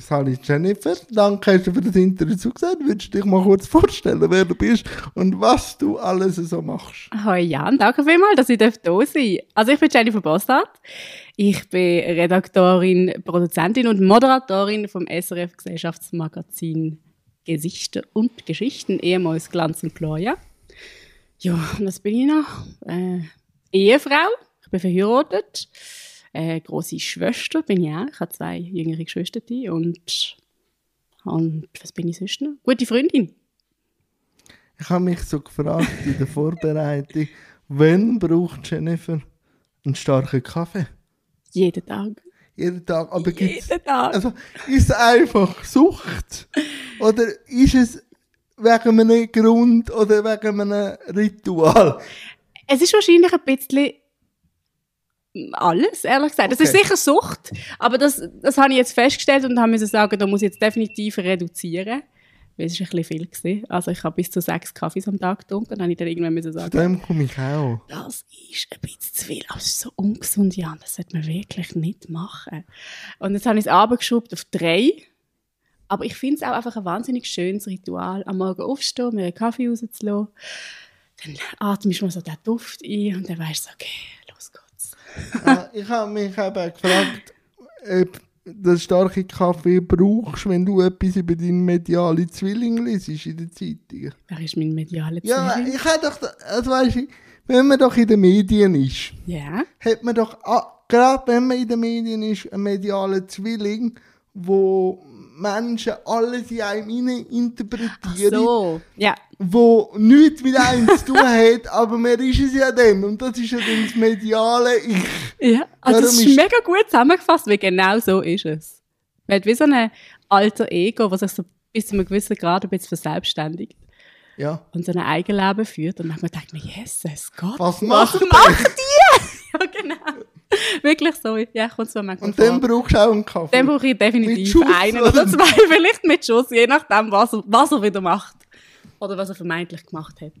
Sally Jennifer, danke hast du für das Interview zugesagt. Würdest du dich mal kurz vorstellen, wer du bist und was du alles so machst? Hallo Jan, danke vielmals, dass ich da sein. Also ich bin Jennifer Bossart. Ich bin Redaktorin, Produzentin und Moderatorin vom SRF Gesellschaftsmagazin Gesichter und Geschichten, ehemals Glanz und Gloria. Ja, und was bin ich noch? Äh, Ehefrau, ich bin verheiratet äh, große Schwester bin ich auch. Ich habe zwei jüngere Geschwister und, und was bin ich sonst noch? Gute Freundin. Ich habe mich so gefragt in der Vorbereitung, wann braucht Jennifer einen starken Kaffee? Jeden Tag. Jeden Tag. Aber Jeden Tag. Also, ist es einfach Sucht? Oder ist es wegen einem Grund oder wegen einem Ritual? Es ist wahrscheinlich ein bisschen alles, ehrlich gesagt. Das ist sicher Sucht, aber das, das habe ich jetzt festgestellt und habe mir sagen, da muss ich jetzt definitiv reduzieren. Weil es war ein bisschen viel. Gewesen. Also ich habe bis zu sechs Kaffees am Tag getrunken und dann habe ich dann irgendwann müssen sagen, zu dem komme ich auch. Das ist ein bisschen zu viel, aber es ist so ungesund, Jan, das sollte man wirklich nicht machen. Und jetzt habe ich es abgeschoben auf drei. Aber ich finde es auch einfach ein wahnsinnig schönes Ritual, am Morgen aufstehen, mir einen Kaffee rauszulassen. Dann atmest du mal so den Duft ein und dann weißt du, okay, ich habe mich eben gefragt, ob du starke Kaffee brauchst, wenn du etwas über deinen medialen Zwilling liest in der Zeitung. Wer ist mein medialer Zwilling? Ja, ich habe doch, also weißt du, wenn man doch in den Medien ist, ja. hat man doch, gerade wenn man in den Medien ist, einen medialen Zwilling, wo Menschen alles in einem interpretieren. so, ja. Wo nichts mit einem zu tun hat, aber man ist es ja dann. Und das ist ja dann das mediale Ich. Ja, also das ist, ist mega gut zusammengefasst, weil genau so ist es. Man hat wie so ein alter Ego, was sich so bis zu einem gewissen Grad ein bisschen verselbstständigt. Ja. Und so ein Eigenleben führt. Und dann denkt man, Jesus Gott, was macht, was macht die? ja, genau. Wirklich so. Ja, kommt so manchmal Und dann brauchst du auch einen Kaffee? Dann brauche ich definitiv einen oder zwei, vielleicht mit Schuss, je nachdem, was er, was er wieder macht. Oder was er vermeintlich gemacht hat.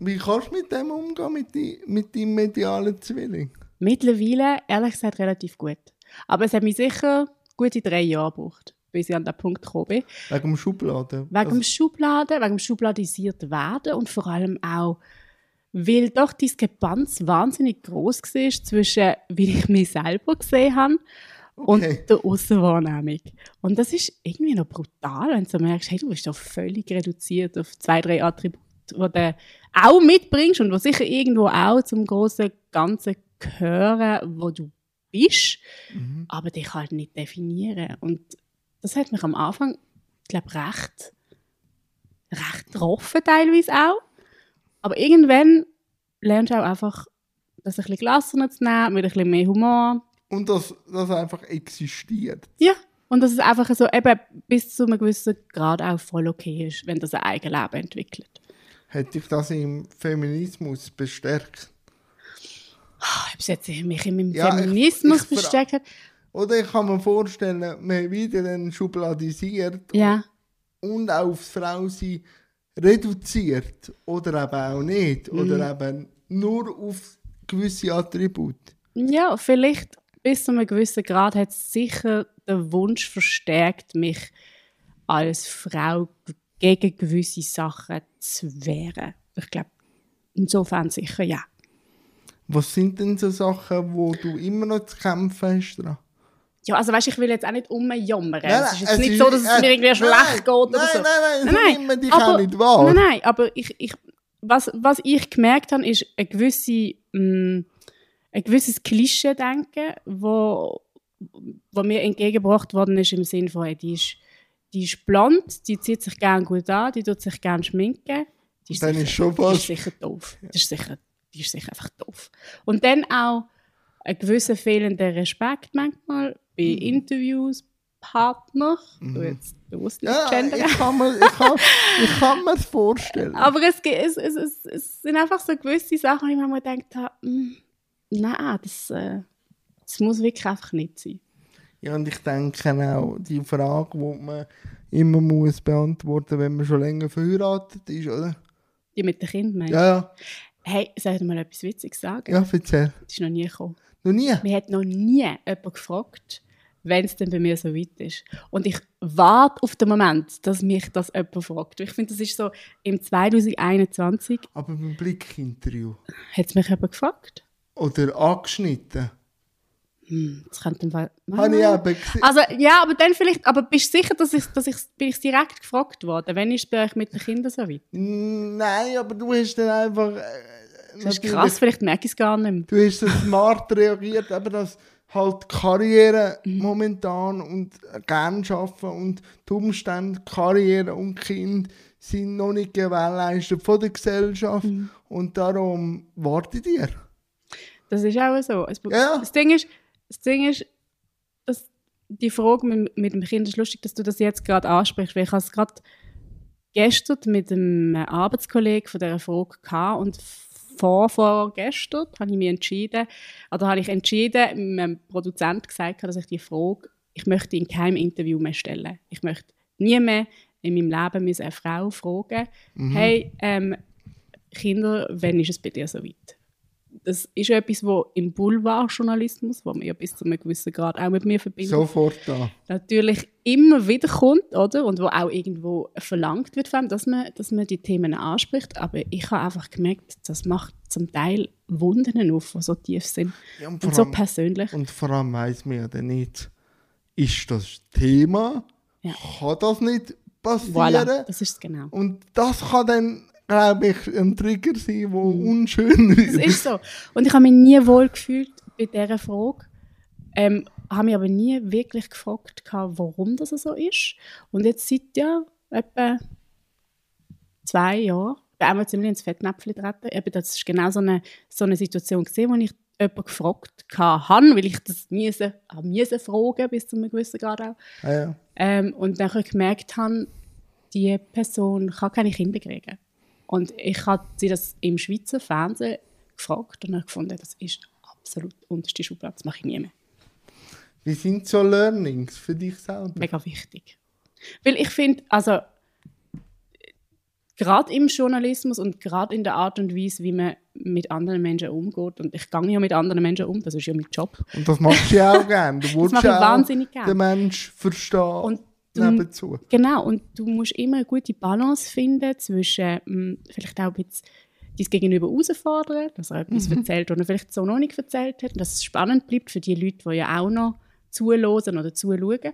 Wie kannst du mit dem umgehen, mit, die, mit deinem medialen Zwilling? Mittlerweile, ehrlich gesagt, relativ gut. Aber es hat mich sicher gute drei Jahre gebraucht, bis ich an den Punkt gekommen bin. Wegen dem Schubladen? Wegen also, dem Schubladen, wegen dem Schubladisiert werden und vor allem auch weil doch die Diskrepanz wahnsinnig groß war zwischen, wie ich mich selber gesehen habe und okay. der Außenwahrnehmung. Und das ist irgendwie noch brutal, wenn du merkst, hey, du bist doch völlig reduziert auf zwei, drei Attribute, die du auch mitbringst und die sicher irgendwo auch zum großen Ganzen gehören, wo du bist, mhm. aber dich halt nicht definieren. Und das hat mich am Anfang, ich glaube, recht, recht getroffen teilweise auch. Aber irgendwann lernst du auch einfach, das ein bisschen gelassener zu nehmen, mit ein bisschen mehr Humor. Und dass das einfach existiert. Ja, und dass es einfach so eben bis zu einem gewissen Grad auch voll okay ist, wenn das ein eigenes Leben entwickelt. Hat dich das im Feminismus bestärkt? Oh, ob es jetzt mich in ja, Feminismus ich, ich bestärkt hat? Oder ich kann mir vorstellen, man wieder dann schubladisiert ja. und, und aufs Frausein reduziert oder eben auch nicht mhm. oder eben nur auf gewisse Attribute. Ja, vielleicht bis zu einem gewissen Grad hat sicher der Wunsch verstärkt, mich als Frau gegen gewisse Sachen zu wehren. Ich glaube, insofern sicher ja. Was sind denn so Sachen, wo du immer noch zu kämpfen hast? Dran? Ja, also weißt, ich will jetzt auch nicht umjammern. Nein, es ist jetzt es nicht ist, so, dass es äh, mir irgendwie schlecht nein, geht oder nein, so. Nein, nein, nein, nein, nein, dich aber, auch nicht wahr. Nein, nein, aber ich, ich, was, was ich gemerkt habe, ist eine gewisse, mh, mm, ein gewisses Klischee-Denken, wo, wo mir entgegengebracht worden ist im Sinne von, hey, die ist, die ist blond, die zieht sich gerne gut an, die tut sich gerne schminken. Die ist, dann sicher, ist schon die ist sicher doof. Die, ist sicher, die ist sicher einfach doof. Und dann auch ein gewisser fehlender Respekt manchmal bei mhm. Interviews, Partner, mhm. du jetzt bewusst nicht ja, gendern. Ich kann, mir, ich, kann, ich kann mir das vorstellen. Aber es, es, es, es, es sind einfach so gewisse Sachen, wo ich mir gedacht habe, hm, nein, das, äh, das muss wirklich einfach nicht sein. Ja, und ich denke auch, die Frage, die man immer muss beantworten wenn man schon länger verheiratet ist, oder? Die mit den Kindern, meinst Ja, ja. Hey, soll ich mal etwas Witziges sagen? Ja, erzähl. Das ist noch nie gekommen. Noch nie? Mir hat noch nie jemand gefragt, wenn es dann bei mir so weit ist. Und ich warte auf den Moment, dass mich das jemand fragt. Ich finde, das ist so im 2021. Aber beim Blick-Interview. Hat es mich jemand gefragt? Oder angeschnitten. Hm, das könnte im Fall. Habe ich eben gesehen. Also, ja, aber dann vielleicht, aber bist du sicher, dass ich, dass ich, bin ich direkt gefragt worden? Wenn ist es bei euch mit den Kindern so weit? Nein, aber du hast dann einfach. Äh, das ist krass, vielleicht merke ich es gar nicht mehr. Du hast so smart reagiert, aber das halt Karriere mhm. momentan und gern arbeiten und die Umstände, Karriere und Kind sind noch nicht gewährleistet von der Gesellschaft mhm. und darum wartet ihr. Das ist auch so. Ja. Das Ding ist, das Ding ist, dass die Frage mit, mit dem Kind ist lustig, dass du das jetzt gerade ansprichst, weil ich es gerade gestern mit einem Arbeitskollegen von dieser Frage gehabt und vor, vor gestern habe ich mich entschieden, oder habe ich entschieden, meinem Produzent gesagt, dass ich die Frage, ich möchte in keinem Interview mehr stellen. Ich möchte nie mehr in meinem Leben eine Frau fragen, mhm. hey, ähm, Kinder, wann ist es bei dir so weit? Das ist etwas, wo im Boulevardjournalismus, wo man ja bis zu einem gewissen Grad auch mit mir verbindet, sofort da. natürlich immer wieder kommt, oder? Und wo auch irgendwo verlangt wird, von dass man, dass man die Themen anspricht. Aber ich habe einfach gemerkt, das macht zum Teil Wunden auf, die so tief sind ja, und, und so persönlich. Und vor allem weiss man ja dann nicht, ist das Thema, ja. kann das nicht passieren? Voilà, das ist es genau. Und das kann dann glaube ich, ein Trigger sein, der mhm. unschön wird. Das ist so. Und ich habe mich nie wohl gefühlt bei dieser Frage. Ähm, habe mich aber nie wirklich gefragt, warum das so ist. Und jetzt seit ja etwa zwei Jahren bin einmal ziemlich ins Fettnäpfchen getreten. Eben, das ist genau so eine, so eine Situation gesehen, wo ich jemanden gefragt habe, weil ich das miese, miese fragen bis zu einem gewissen Grad auch. Ah, ja. ähm, und dann gemerkt habe, die Person kann keine Kinder kriegen. Und ich habe sie das im Schweizer Fernsehen gefragt und habe gefunden, das ist absolut unterste Schublade, das mache ich nie mehr. Wie sind so Learnings für dich selber? Mega wichtig. Weil ich finde, also gerade im Journalismus und gerade in der Art und Weise, wie man mit anderen Menschen umgeht. Und ich gehe ja mit anderen Menschen um, das ist ja mein Job. Und das machst du ja auch gerne. Du willst ja auch den Menschen verstehen. Und nebenzu. Genau, und du musst immer eine gute Balance finden zwischen mh, mm, vielleicht auch ein bisschen dein Gegenüber herausfordern, dass er etwas mhm. erzählt, was er vielleicht so noch nicht erzählt hat, und dass es spannend bleibt für die Leute, die ja auch noch zuhören oder zuschauen.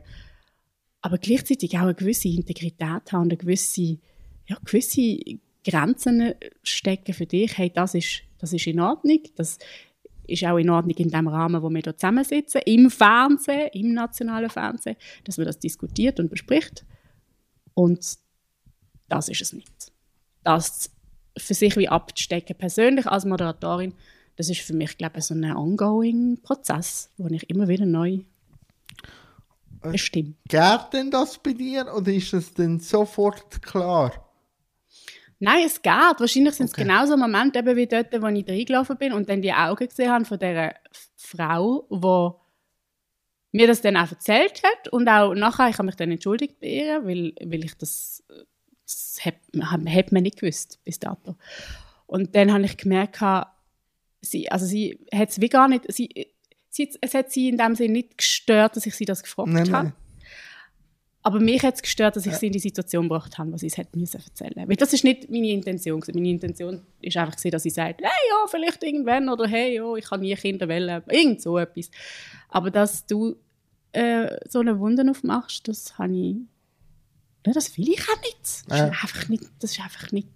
Aber gleichzeitig auch eine gewisse Integrität haben und eine gewisse, ja, gewisse Grenzen stecken für dich. Hey, das ist, das ist in Ordnung, das ist auch in Ordnung in dem Rahmen, wo wir hier zusammensitzen, im Fernsehen, im nationalen Fernsehen, dass man das diskutiert und bespricht. Und das ist es nicht. Das für sich wie abzustecken, persönlich als Moderatorin, das ist für mich, glaube ich, so ein ongoing Prozess, wo ich immer wieder neu äh, bestimme. Geht denn das bei dir oder ist das denn sofort klar? Nein, es geht. Wahrscheinlich sind es okay. genau so Momente, eben wie dort, wo ich reingelaufen bin und dann die Augen gesehen habe von dieser Frau, die mir das dann auch erzählt hat und auch nachher, ich habe mich dann entschuldigt bei ihr, weil, weil ich das, das hat, hat man nicht gewusst bis dato. Und dann habe ich gemerkt, sie, also sie hat es wie gar nicht, sie, sie, es hat sie in dem Sinne nicht gestört, dass ich sie das gefragt habe. Aber mich hat es gestört, dass ich sie in die Situation gebracht habe, was sie es hätte müssen erzählen. Weil das ist nicht meine Intention. Meine Intention ist einfach, dass sie sagt, hey, ja, vielleicht irgendwann oder hey, ja, ich kann nie Kinder wählen. Irgend so etwas. Aber dass du äh, so eine Wunde aufmachst, das habe ich... Ja, das will ich auch nicht. Das, ja. ist, einfach nicht, das ist einfach nicht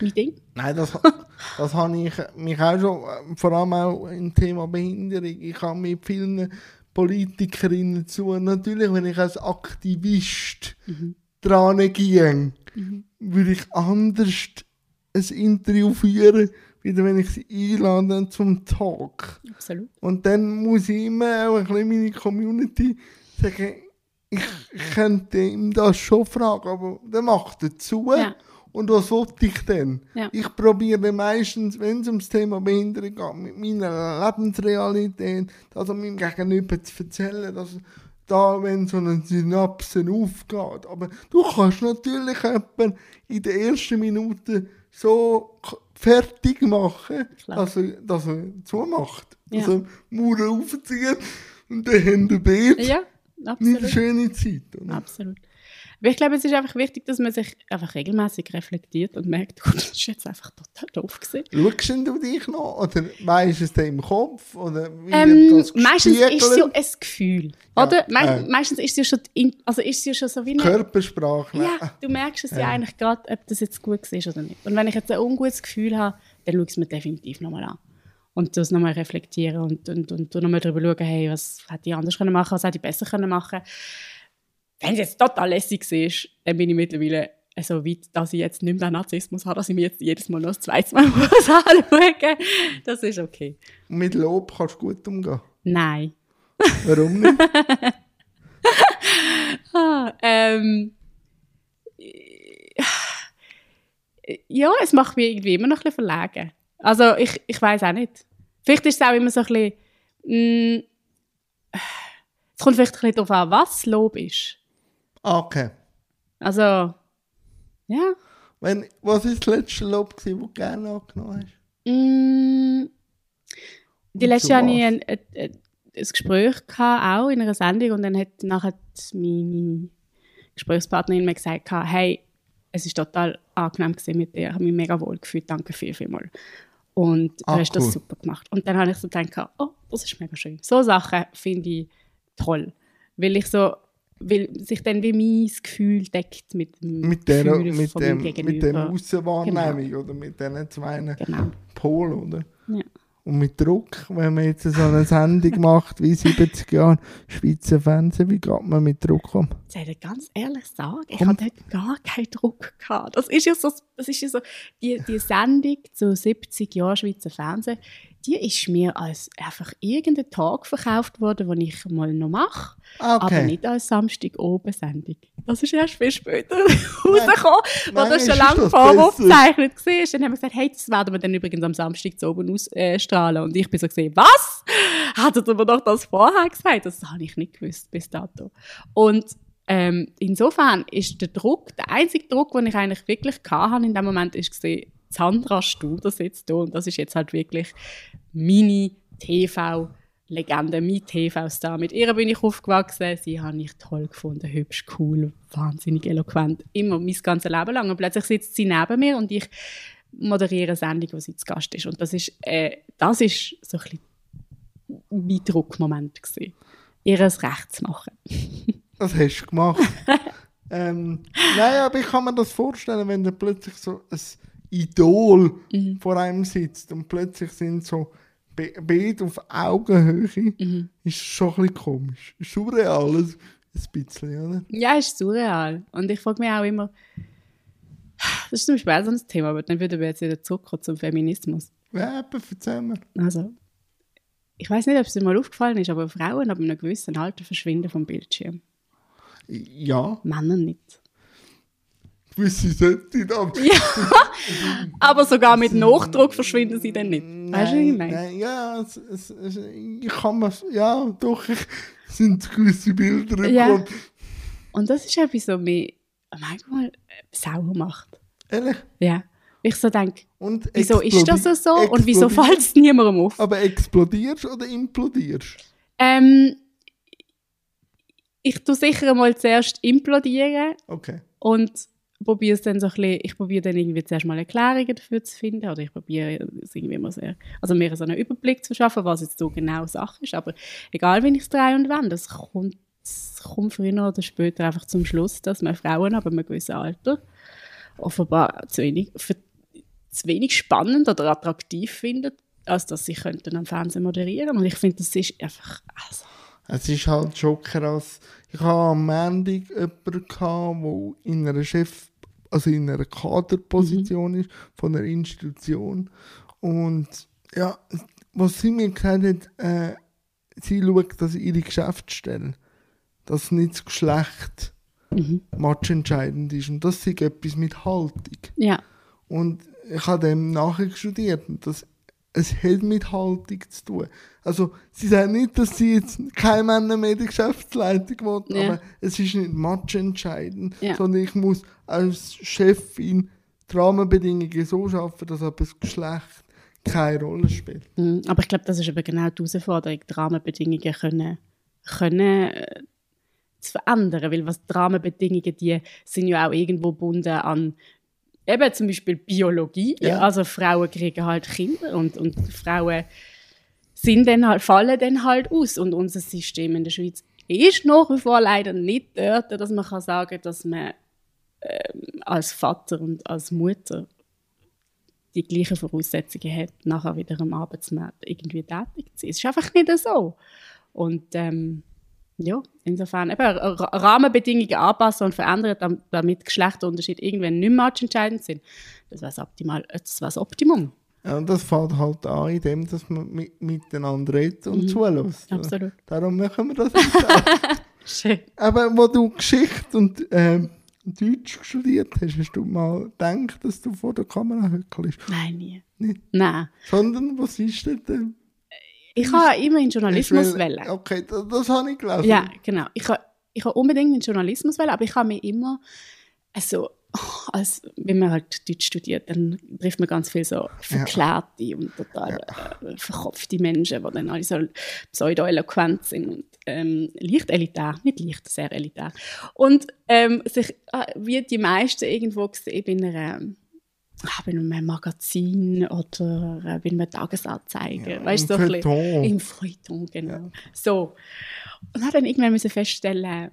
mein Ding. Nein, das, das habe ich mich auch schon, äh, vor allem auch im Thema Behinderung, ich habe mit vielen Politikerinnen zu. Natürlich, wenn ich als Aktivist mhm. dran gehe, mhm. würde ich anders ein Interview führen, wie wenn ich sie einlade zum Talk. Absolut. Und dann muss ich immer auch ein bisschen meine Community sagen, ich könnte ihm das schon fragen, aber der macht dazu. Ja. Und was wollte ich denn? Ja. Ich probiere meistens, wenn es ums Thema Behinderung geht, mit meiner Lebensrealität, also meinem Gegenüber zu erzählen, dass da, wenn so eine Synapse aufgeht. Aber du kannst natürlich jemanden in den ersten Minuten so fertig machen, dass er, dass er zumacht. Ja. Also Mauern aufziehen und dann Hände Bild. Ja. absolut. Nicht eine schöne Zeit. Oder? Absolut. Aber ich glaube, es ist einfach wichtig, dass man sich einfach regelmäßig reflektiert und merkt, oh, das ist jetzt einfach total doof gewesen. Schaust du dich noch oder weißt du es dir im Kopf? Oder wie ähm, meistens ist es ja ein Gefühl, oder? Me äh. Meistens ist es ja schon, also ist es ja schon so wie eine... Körpersprache. Ja, du merkst es ja, ja eigentlich gerade, ob das jetzt gut ist oder nicht. Und wenn ich jetzt ein ungutes Gefühl habe, dann schaue ich es mir definitiv nochmal an und das nochmal reflektieren und, und, und, und nochmal darüber schauen, hey, was hätte ich anders können machen, was hätte ich besser können machen Wenn es jetzt total lässig ist, dann bin ich mittlerweile so weit, dass ich jetzt nicht mehr den Narzissmus habe, dass ich mir jetzt jedes Mal noch das zweite Mal muss anschauen Das ist okay. Und mit Lob kannst du gut umgehen? Nein. Warum nicht? ah, ähm, ja, es macht mich irgendwie immer noch ein bisschen verlegen. Also ich, ich weiß auch nicht. Vielleicht ist es auch immer so ein bisschen, mh, mm, es kommt vielleicht ein bisschen darauf an, was Lob ist. Okay. Also, ja. Wenn, was war das letzte Lob, das du gerne angenommen hast? Mm, die letzte Jahr hatte ich ein, ein, ein, ein Gespräch gehabt, auch in einer Sendung und dann hat nachher meine Gesprächspartnerin mir gesagt, hey, es war total angenehm mit dir, ich habe mich mega wohl gefühlt, danke viel, viel mal. Und ah, du hast cool. das super gemacht. Und dann habe ich so gedacht, oh, das ist mega schön. So Sachen finde ich toll. Weil ich so, weil sich dann wie mein Gefühl deckt mit dem mit der, Gefühl mit von dem, Gegenüber. Mit der Aussenwahrnehmung genau. oder mit diesen zwei genau. Polen, oder? Ja. Und mit Druck, wenn man jetzt so eine Sendung macht, wie 70 Jahre Schweizer Fernsehen, wie geht man mit Druck um? Ich soll ganz ehrlich sagen, ich hatte dort gar keinen Druck. Gehabt. Das ist ja so, das ist ja so die, die Sendung zu 70 Jahren Schweizer Fernsehen, die ist mir als einfach irgendein Tag verkauft worden, den ich mal noch mache, ah, okay. aber nicht als Samstag oben Sendung. Das ist erst viel später rausgekommen, weil das schon lange voraufgezeichnet war. Dann haben wir gesagt, hey, das werden wir dann übrigens am Samstag zu oben ausstrahlen. Und ich bin so gesehen, was? Hattet ihr mir doch das vorher gesagt? Das habe ich nicht gewusst bis dato. Und ähm, insofern ist der Druck, der einzige Druck, den ich eigentlich wirklich hatte in dem Moment, ist gesehen, Sandra Studer sitzt da und das ist jetzt halt wirklich meine TV-Legende, mein TV-Star. Mit ihr bin ich aufgewachsen, sie habe ich toll gefunden, hübsch, cool, wahnsinnig eloquent, immer mein ganzes Leben lang. Und plötzlich sitzt sie neben mir und ich moderiere eine Sendung, wo sie zu Gast ist. Und das ist, äh, das ist so ein bisschen mein Druckmoment gewesen, ihr Recht zu machen. das hast du gemacht. ähm, nein, aber ich kann mir das vorstellen, wenn du plötzlich so ein Idol mhm. vor einem sitzt und plötzlich sind so Beide auf Augenhöhe, mhm. ist schon ein bisschen komisch. Surreal, ein bisschen, oder? Ja, ist surreal. Und ich frage mich auch immer, das ist zum Beispiel auch so ein Thema, aber dann würden wir jetzt wieder zurückkommen zum Feminismus. Ja, aber erzähl mir. Also, ich weiß nicht, ob es dir mal aufgefallen ist, aber Frauen ab einem gewissen Alter verschwinden vom Bildschirm. Ja. Männer nicht gewisse Sätze dann. Ja, aber sogar mit Nachdruck verschwinden sie dann nicht. Weißt du, was ich meine? ja, es, es, es, ich kann mir, ja, doch, ich, sind gewisse Bilder im ja. Kopf. Und das ist etwas, was mich manchmal sauer macht. Ehrlich? Ja. Ich so denke, wieso ist das so und wieso fällt es niemandem auf? Aber explodierst oder implodierst? Ähm, ich tue sicher mal zuerst implodieren. Okay. Und probiere es dann so ein bisschen, ich probiere dann irgendwie zuerst mal Erklärungen dafür zu finden oder ich probiere es irgendwie immer sehr, also mir so einen Überblick zu schaffen, was jetzt so genau Sache ist, aber egal, wenn ich es drehe und wende, es kommt, es kommt früher oder später einfach zum Schluss, dass man Frauen ab einem gewissen Alter offenbar zu wenig, für, zu wenig spannend oder attraktiv findet, als dass sie könnten am Fernsehen moderieren. Und ich finde, das ist einfach, also, es ist halt schon krass. Ich hatte am Montag jemanden, der in einer Chef, also in einer Kaderposition mhm. ist, von einer Institution. Und ja, was sie mir gesagt hat, äh, sie schaut, dass ihre Geschäftsstelle, dass nicht das Geschlecht mhm. matchentscheidend ist. Und das ist etwas mit Haltung. Ja. Und ich habe dem nachher studiert. Und das es hat mit Haltung zu tun. Also, sie sagen nicht, dass sie jetzt kein Männer mehr die Geschäftsleitung wollen, ja. aber es ist nicht matchentscheidend, ja. sondern ich muss als Chefin die Rahmenbedingungen so schaffen, dass aber das Geschlecht keine Rolle spielt. Mhm. Aber ich glaube, das ist aber genau die Herausforderung, die Rahmenbedingungen können, können äh, zu verändern, weil was die Rahmenbedingungen, die sind ja auch irgendwo gebunden an eben zum Beispiel Biologie. Ja. Also Frauen kriegen halt Kinder und, und Frauen sind dann halt, fallen dann halt aus. Und unser System in der Schweiz ist nach wie vor leider nicht dort, dass man kann sagen dass man ähm, als Vater und als Mutter die gleichen Voraussetzungen hat, nachher wieder am Arbeitsmarkt irgendwie tätig zu sein. Es ist einfach nicht so. Und ähm, ja, insofern eben Rahmenbedingungen anpassen und verändern, damit Geschlechterunterschiede irgendwann nicht mehr entscheidend sind. Das wäre optimal, das wäre das Optimum. Ja, das fällt halt an, in dem, dass man mit, miteinander redet und mhm. zulässt. Absolut. Darum machen wir das Schön. Aber wo du Geschichte und äh, Deutsch studiert hast, hast du mal gedacht, dass du vor der Kamera hückelst? Nein, nie. Nicht? Nein. Sondern, was ist denn? Ich habe immer in Journalismus wählen. Okay, das, das habe ich gelesen. Ja, genau. Ich habe ich habe unbedingt in Journalismus wählen, aber ich habe mir immer also als wenn man halt Deutsch studiert, dann trifft man ganz viel so verklärte ja. und total ja. äh, verkopfte Menschen, die dann alle so pseudo-eloquent sind und ähm, leicht elitär, nicht leicht, sehr elitär. Und ähm, sich, äh, wie die meisten irgendwo gesehen bei einer ah, bei einem Magazin oder äh, bei einem Tagesanzeiger, ja, weißt du, so im Feuilleton, genau. Ja. So. Und habe dann irgendwann müssen feststellen,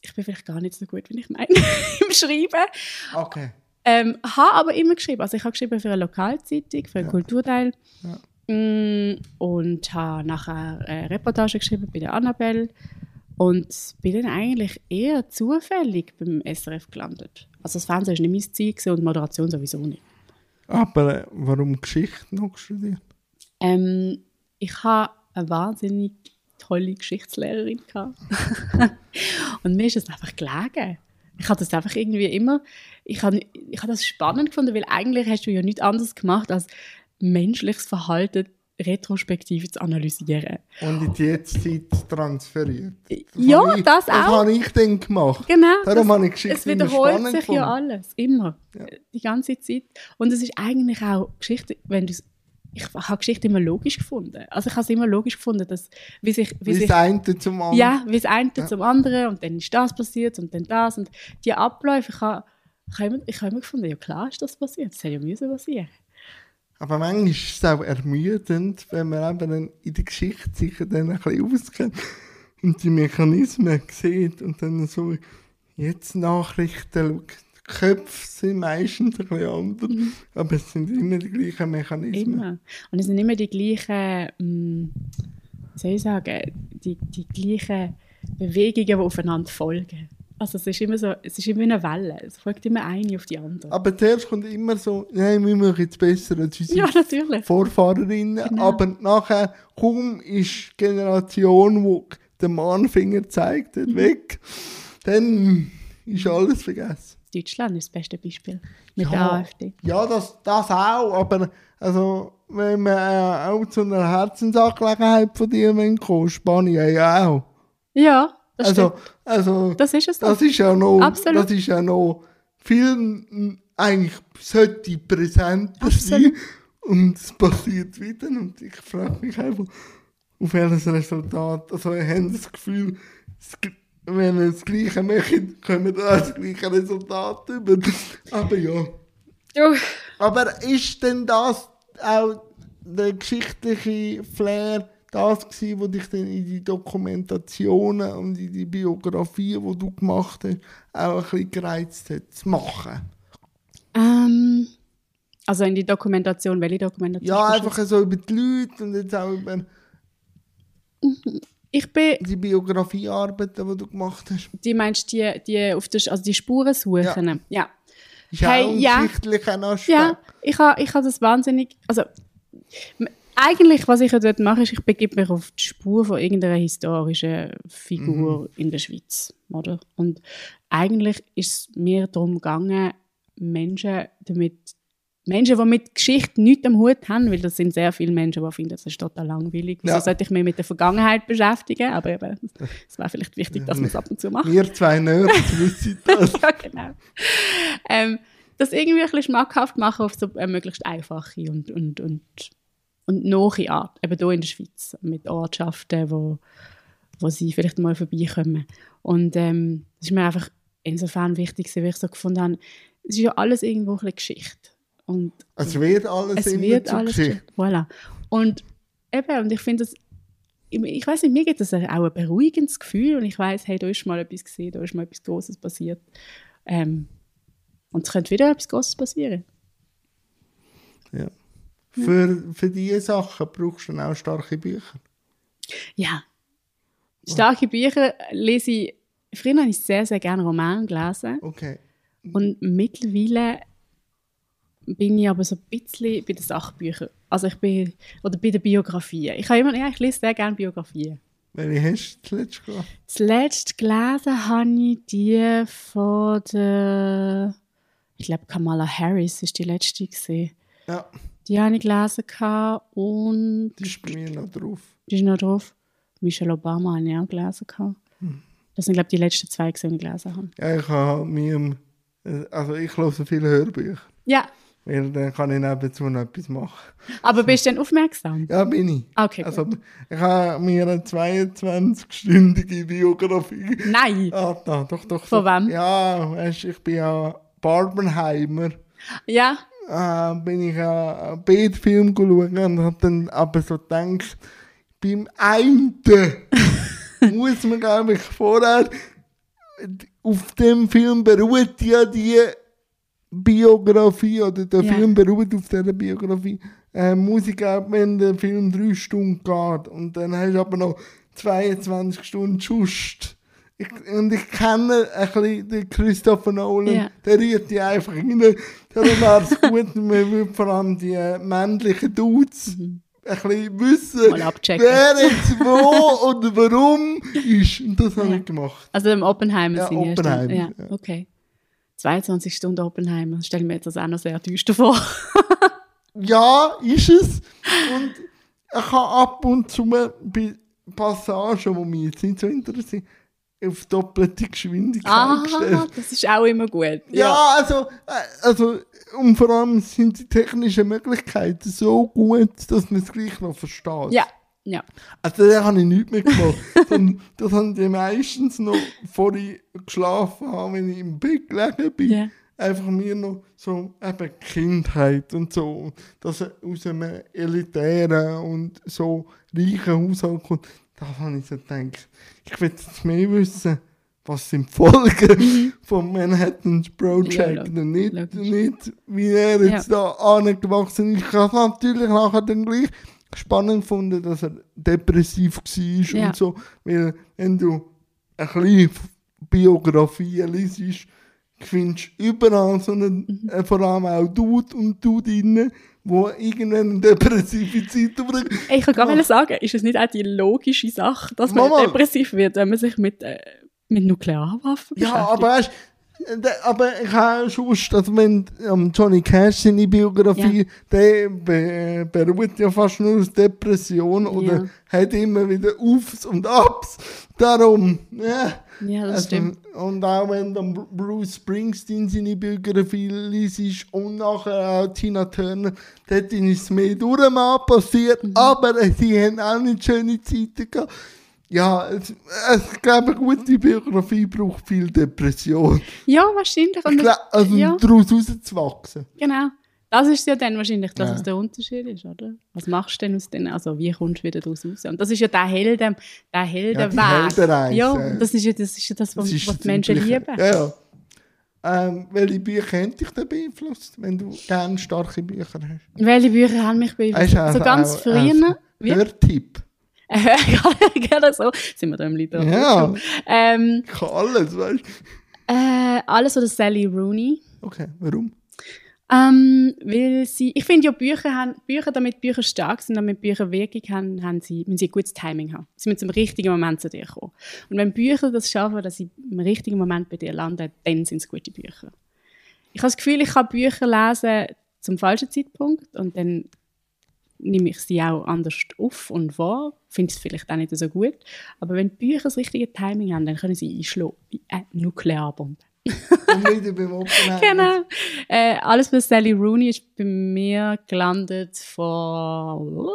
ich bin vielleicht gar nicht so gut, wie ich meine, im Schreiben. Okay. Ähm, habe aber immer geschrieben. Also ich habe geschrieben für eine Lokalzeitung, für einen ja. Kulturteil. Ja. Mm, und habe nachher eine Reportage geschrieben bei der Annabelle. Und bin dann eigentlich eher zufällig beim SRF gelandet. Also das Fernsehen war nicht mein Ziel und Moderation sowieso nicht. Aber äh, warum Geschichte noch studiert? Ähm, ich habe eine wahnsinnig tolle Geschichtslehrerin und mir ist es einfach gelegen. Ich habe das einfach irgendwie immer, ich habe, ich habe das spannend gefunden, weil eigentlich hast du ja nichts anderes gemacht, als menschliches Verhalten retrospektiv zu analysieren. Und in die Jetztzeit transferiert. Das ja, ich, das, das auch. Das habe ich dann gemacht. Genau. Darum das, habe ich Geschichte Es wiederholt sich gefunden. ja alles, immer. Ja. Die ganze Zeit. Und es ist eigentlich auch Geschichte, wenn du ich habe Geschichte immer logisch gefunden. Also ich habe es immer logisch gefunden, dass wie sich wie, wie sich, das eine zum anderen. Ja, wie das eine ja. zum anderen und dann ist das passiert und dann das und die Abläufe. Ich habe, ich habe, immer, ich habe immer gefunden, ja klar ist das passiert, das hätte ja müssen passieren. Aber manchmal ist es auch ermüdend, wenn man eben in der Geschichte sich dann ein bisschen auskennt und die Mechanismen sieht und dann so jetzt Nachrichten schaut Köpfe sind meistens ein bisschen anders, mhm. aber es sind immer die gleichen Mechanismen. Immer. Und es sind immer die gleichen, hm, wie soll ich sagen, die, die gleichen Bewegungen, die aufeinander folgen. Also es ist immer so, es ist immer eine Welle. Es folgt immer eine auf die andere. Aber zuerst kommt immer so, nein, wir machen jetzt besser als unsere ja, natürlich. Vorfahrerinnen. Genau. Aber nachher, kaum ist die Generation, die den Mannfinger zeigt, mhm. weg, dann ist alles vergessen. Deutschland ist das beste Beispiel mit ja, der AfD. Ja, das, das auch, aber also, wenn man äh, auch zu einer Herzensangelegenheit von dir kommen Spanien ja auch. Ja, das also, stimmt. Also, das ist es doch. Das ist ja noch, Absolut. das ist ja noch viel, eigentlich sollte präsenter sein und es passiert wieder und ich frage mich einfach, auf welches Resultat, also wir haben das Gefühl, wenn wir das Gleiche machen, können wir das gleiche Resultat über. Aber ja. Du. Aber ist denn das auch der geschichtliche Flair das gewesen, was dich dann in die Dokumentationen und in die Biografien, die du gemacht hast, auch ein bisschen gereizt hat, zu machen? Ähm, also in die Dokumentation, welche Dokumentation? Ja, einfach so über die Leute und jetzt auch über... Ich bin... Die Biografiearbeiten, die du gemacht hast. Die meinst du die, die, auf der, also die Spuren suchen? Ja. ja. Ist hey, auch ein ja. geschichtlicher Aspekt. Ja, ich habe ich ha das wahnsinnig... Also, eigentlich, was ich dort mache, ist, ich begebe mich auf die Spur von irgendeiner historischen Figur mhm. in der Schweiz. Oder? Und eigentlich ist es mir darum gegangen, Menschen damit Menschen, die mit Geschichte nichts am Hut haben, weil das sind sehr viele Menschen, die finden, das ist total langweilig. Wieso ja. sollte ich mich mit der Vergangenheit beschäftigen? Aber eben, es wäre vielleicht wichtig, dass man es ab und zu macht. Wir zwei Nerds wissen das. ja, genau. Ähm, das irgendwie ein bisschen schmackhaft machen auf so eine möglichst einfache und, und, und, und nahe Art. Eben hier in der Schweiz, mit Ortschaften, wo, wo sie vielleicht mal vorbeikommen. Und ähm, das ist mir einfach insofern wichtig, weil ich so gefunden habe, es ist ja alles irgendwo eine Geschichte. Und es wird alles es wird alles Geschichte. Voilà. Und eben, und ich finde das, ich weiß nicht, mir gibt das auch ein beruhigendes Gefühl und ich weiß, hey, da ist mal etwas gesehen, da ist mal etwas Großes passiert. Ähm, und es könnte wieder etwas Großes passieren. Ja. Für, für diese Sachen brauchst du dann auch starke Bücher. Ja. Starke Bücher lese ich. Früher habe ich sehr, sehr gerne Romane gelesen. Okay. Und mittlerweile bin ich aber so ein bisschen bei den Sachbüchern. Also ich bin, oder bei den Biografien. Ich, habe immer, ja, ich lese sehr gerne Biografien. Welche hast du zuletzt gelesen? Zuletzt gelesen habe ich die von der, ich glaube Kamala Harris ist die letzte gesehen. Ja. Die habe ich gelesen und... Die ist bei mir noch drauf. Die ist noch drauf. Michelle Obama habe ich auch gelesen. Hm. Das sind, glaube ich, die letzten zwei, die ich gelesen habe. Ja, ich habe mir... Also ich höre viele Hörbücher. Ja. Weil dann kann ich nebenzu noch etwas machen. Aber bist du denn aufmerksam? Ja, bin ich. Okay, also, ich habe mir eine 22-stündige Biografie... Nein! Ah, da, doch, doch. Von wem? Ja, weißt, ich bin ja Barbenheimer. Ja äh, bin ich einen Beetfilm geschaut und habe dann aber so gedacht, beim einen muss man, glaube ich, vorher, auf dem Film beruht ja die Biografie, oder der yeah. Film beruht auf dieser Biografie, äh, muss ich glaube, wenn der Film drei Stunden geht und dann hast du aber noch 22 Stunden Schust ich, und ich kenne ein bisschen den Christopher Nolan, yeah. der rührt die einfach rein. Darum wäre es gut, man würde vor allem die männlichen Dudes mhm. ein bisschen wissen, wer jetzt wo und warum ist. Und das habe ich gemacht. Also im Oppenheimer ja, sind Oppenheimer, ja, ja, okay. 22 Stunden Oppenheimer, stelle mir jetzt das auch noch sehr düster vor. ja, ist es. Und ich habe ab und zu bei Passagen, die mich jetzt nicht so interessieren, auf doppelte Geschwindigkeit ah, gestellt. das ist auch immer gut. Ja, ja, also, äh, also, und vor allem sind die technischen Möglichkeiten so gut, dass man es gleich noch versteht. Ja, ja. Also, da habe ich nichts mehr gemacht. das haben die meistens noch, bevor ich geschlafen habe, wenn ich im Bett gelegen bin. Yeah. Einfach mir noch so eben Kindheit und so, dass er aus einem elitären und so reichen Haushalt kommt. Da habe ich so gedacht, ich will jetzt mehr wissen, was sind die Folgen mhm. vom Manhattan Project ja, und nicht, nicht, wie er jetzt ja. da angewachsen ist. Ich habe natürlich nachher dann gleich spannend gefunden, dass er depressiv war ja. und so, weil wenn du ein bisschen Biografie liest, findest überall so einen, mhm. äh, vor allem auch Dude und Dude drin, wo irgendeine depressive Zeit bringt. Ich kann gar nicht sagen, ist es nicht auch die logische Sache, dass man Mama. depressiv wird, wenn man sich mit, äh, mit Nuklearwaffen beschäftigt? Ja, aber weißt, aber ich habe schon, also wenn um, Johnny Cash seine Biografie, ja. der be, beruht ja fast nur aus Depression ja. oder hat immer wieder Aufs und Abs. Darum, ja. Ja, das also, stimmt. Und auch wenn dann Bruce Springsteen seine Biografie liest und nachher auch Tina Turner, dort ist es mehr durch passiert, mhm. aber sie haben auch nicht schöne Zeiten gehabt. Ja, es, es, ich glaube, eine gute Biografie braucht viel Depression. Ja, wahrscheinlich. Ich glaub, also ja. daraus rauszuwachsen. Genau. Das ist ja dann wahrscheinlich, dass ja. es der Unterschied ist, oder? Was machst du denn aus denn? Also wie kommst du wieder daraus raus? Und das ist ja der Helden, der Heldenweg. Ja, ja, das ist ja das, ist ja das, was, das was die Menschen lieben. Ja, ja. Ähm, welche Bücher haben dich denn beeinflusst, wenn du gerne starke Bücher hast? Welche Bücher haben mich beeinflusst? Also so ganz früher. Hörtipp. Gerade so. Sind wir da im Literatur? Ja. Ähm, ich kann alles, weißt du? Äh, alles oder Sally Rooney. Okay, warum? Ähm, weil sie, ich finde ja, Bücher, haben, Bücher, damit Bücher stark sind, damit Bücher Wirkung haben, haben sie, müssen sie ein gutes Timing haben. Sie müssen im richtigen Moment zu dir kommen. Und wenn Bücher das schaffen, dass sie im richtigen Moment bei dir landen, dann sind es gute Bücher. Ich habe das Gefühl, ich kann Bücher lesen zum falschen Zeitpunkt und dann nehme ich sie auch anders auf und wahr. Finde es vielleicht auch nicht so gut. Aber wenn Bücher das richtige Timing haben, dann können sie einschlagen wie eine Nuklearbombe. Und wieder beim Oppenheimer. Genau. Äh, alles bei Sally Rooney ist bei mir gelandet vor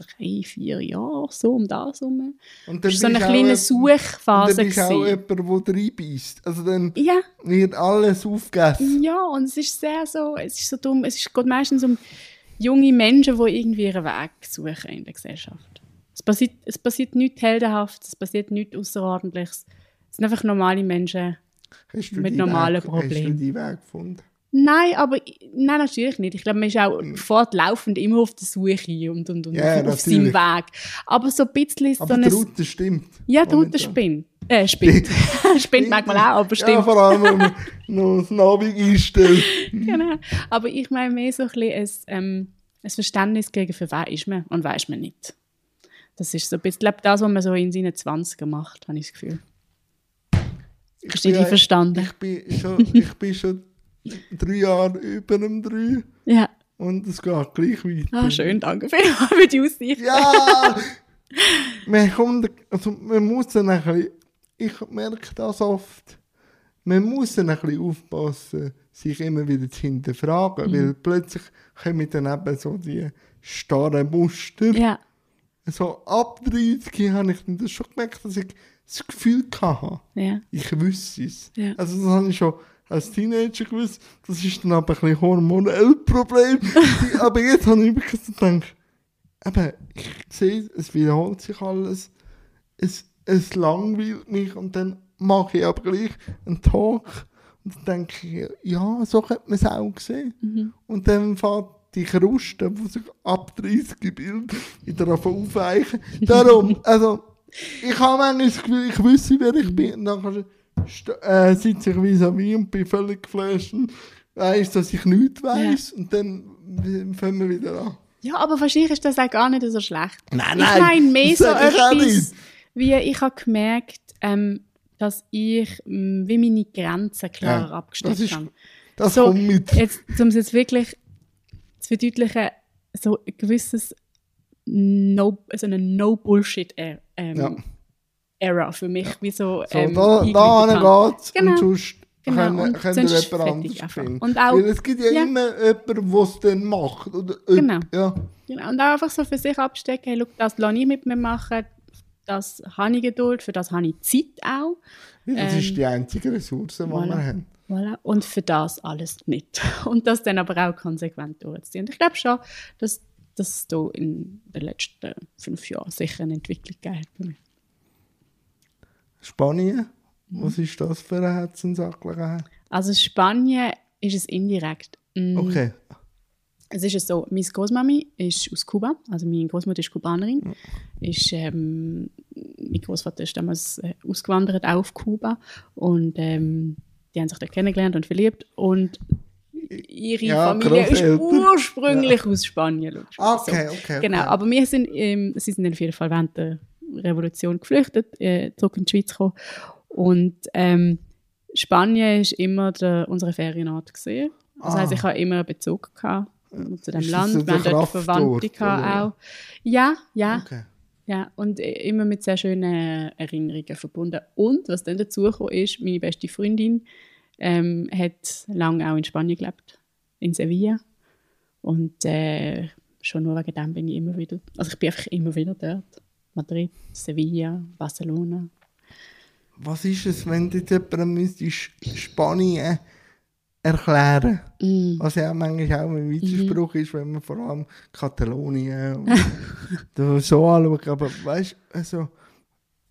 drei, vier Jahre, so um das herum. Und dann ist so eine kleine Suchphase. Und dann bist du auch jemand, der reinbeißt. Also dann ja. wird alles aufgegessen. Ja, und es ist sehr so, es ist so dumm, es geht meistens um junge Menschen, die irgendwie ihren Weg suchen in der Gesellschaft. Es passiert, es passiert nichts Heldenhaftes, es passiert nichts Außerordentliches. Es sind einfach normale Menschen mit normalen Weg, Problemen. Hast du deinen Weg gefunden? Nein, aber nein, natürlich nicht. Ich glaube, man ist auch mhm. fortlaufend immer auf der Suche und, und, und ja, auf, auf seinem Weg. Aber so ein bisschen aber so der Route stimmt. Ja, die Route spinnt. Äh, spinnt. spinnt manchmal auch, aber stimmt. Ja, vor allem, wenn man noch das Navi einstellt. genau. Aber ich meine mehr so ein bisschen ein, ähm, ein Verständnis gegen, für wer ist man und wer ist man nicht. Das ist so ein bisschen, das, was man so in seinen 20 macht, habe ich das Gefühl. Ich Hast du dich verstanden? Ich bin schon, ich bin schon drei Jahre über einem drei. Ja. Und es geht gleich weiter. Ah, schön, danke für die Aussicht. Ja! man, kommt, also man muss dann ein bisschen, ich merke das oft, man muss dann ein bisschen aufpassen, sich immer wieder zu hinterfragen, mhm. weil plötzlich kommen dann eben so die starren Muster. Ja. So ab 30 habe ich das schon gemerkt, dass ich das Gefühl hatte, ja. ich wüsste es. Ja. Also das habe ich schon als Teenager gewusst. Das ist dann aber ein bisschen hormonell Problem. aber jetzt habe ich wirklich gedacht, eben, ich sehe, es wiederholt sich alles. Es, es langweilt mich und dann mache ich aber gleich einen Talk und dann denke ich, ja, so könnte man es auch sehen. Mhm. Und dann fährt die Kruste, die sich ab 30 bildet, wieder aufweichen. Darum, also, ich habe manchmal das Gefühl, ich wüsste, wer ich bin. Und dann äh, sitze ich vis à -vis und bin völlig geflasht und weiss, dass ich nichts weiss. Ja. Und dann fangen wir wieder an. Ja, aber wahrscheinlich ist das auch gar nicht so schlecht. Nein, nein. Ich meine mehr so etwas, wie ich habe gemerkt, ähm, dass ich mh, wie meine Grenzen klar ja, abgesteckt habe. Das so, kommt mit. Jetzt, um es jetzt wirklich zu verdeutlichen, so ein gewisses No, also eine No-Bullshit-Era ähm, ja. Era für mich. Wie so, ähm, so da, da geht es genau. und sonst genau. können, und können sonst jemand anderes. Und auch, Weil es gibt ja, ja. immer jemanden, der es dann macht. Oder, genau. Ja. genau. Und auch einfach so für sich abstecken, hey, look, das lasse ich mit mir machen, das habe ich Geduld, für das habe ich Zeit auch. Ja, das ähm, ist die einzige Ressource, die voilà. wir haben. Voilà. Und für das alles nicht. Und das dann aber auch konsequent durchzuziehen. Und ich glaube schon, dass es da in den letzten fünf Jahren sicher eine Entwicklung gegeben bei mir. Spanien, was ist das für eine Herzensangelegenheit? Also Spanien ist es indirekt. Mm. Okay. Es ist so, meine Großmami ist aus Kuba, also meine Großmutter ist Kubanerin. Ja. Ist, ähm, mein Großvater ist damals äh, ausgewandert auf Kuba und ähm, die haben sich da kennengelernt und verliebt und ihre ja, Familie ist ursprünglich ja. aus Spanien. Ah, okay, okay. Genau, okay. aber wir sind, ähm, sie sind auf jeden Fall während der Revolution geflüchtet, äh, zurück in die Schweiz gekommen. Und ähm, Spanien ist immer der, unsere Ferienort gesehen. Das ah. heißt, ich habe immer einen Bezug gehabt zu dem ist Land. Wir haben dort Verwandte auch. Ja, ja. Okay. Ja, und immer mit sehr schönen Erinnerungen verbunden. Und was dann dazu kam, ist, meine beste Freundin ähm, hat lange auch in Spanien gelebt, in Sevilla. Und äh, schon nur wegen dem bin ich immer wieder, also ich bin einfach immer wieder dort. Madrid, Sevilla, Barcelona. Was ist es, wenn du jetzt jemandem müsstest Spanien erklären mm. Was ja manchmal auch ein Widerspruch mm. ist, wenn man vor allem Katalonien so anschaut. Aber weißt du, also,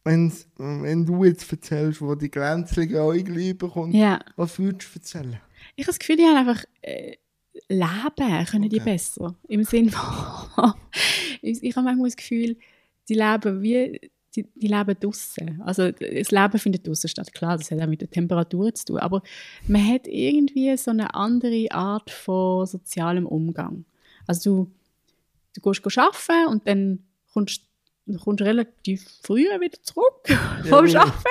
wenn's, wenn du jetzt erzählst, wo die Grenzlinge euch bekommt, ja. was würdest du erzählen? Ich habe das Gefühl, die haben einfach äh, leben können okay. die besser. Im Sinne von, ich, ich habe manchmal das Gefühl, die leben wie, die, die leben draußen. Also das Leben findet draußen statt. Klar, das hat auch mit der Temperatur zu tun, aber man hat irgendwie so eine andere Art von sozialem Umgang. Also du, du gehst arbeiten und dann kommst dann kommst du relativ früh wieder zurück vom ja, Arbeiten